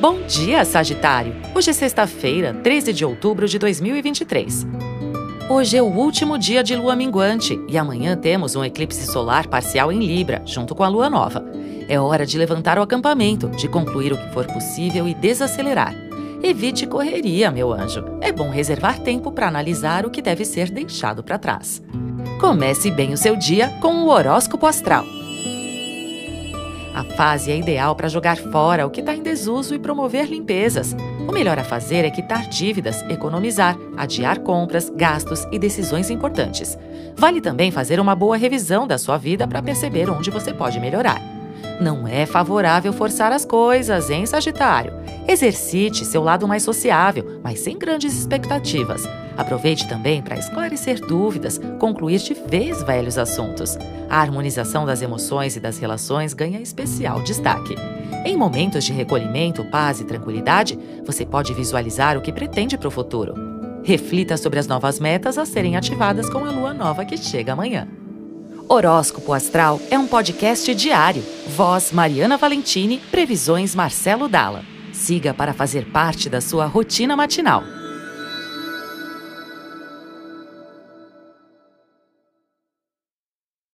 Bom dia, Sagitário! Hoje é sexta-feira, 13 de outubro de 2023. Hoje é o último dia de lua minguante e amanhã temos um eclipse solar parcial em Libra, junto com a lua nova. É hora de levantar o acampamento, de concluir o que for possível e desacelerar. Evite correria, meu anjo. É bom reservar tempo para analisar o que deve ser deixado para trás. Comece bem o seu dia com o horóscopo astral. A fase é ideal para jogar fora o que está em desuso e promover limpezas. O melhor a fazer é quitar dívidas, economizar, adiar compras, gastos e decisões importantes. Vale também fazer uma boa revisão da sua vida para perceber onde você pode melhorar. Não é favorável forçar as coisas, hein, Sagitário? Exercite seu lado mais sociável, mas sem grandes expectativas. Aproveite também para esclarecer dúvidas, concluir de vez velhos assuntos. A harmonização das emoções e das relações ganha especial destaque. Em momentos de recolhimento, paz e tranquilidade, você pode visualizar o que pretende para o futuro. Reflita sobre as novas metas a serem ativadas com a lua nova que chega amanhã. Horóscopo Astral é um podcast diário. Voz Mariana Valentini, previsões Marcelo Dalla. Siga para fazer parte da sua rotina matinal.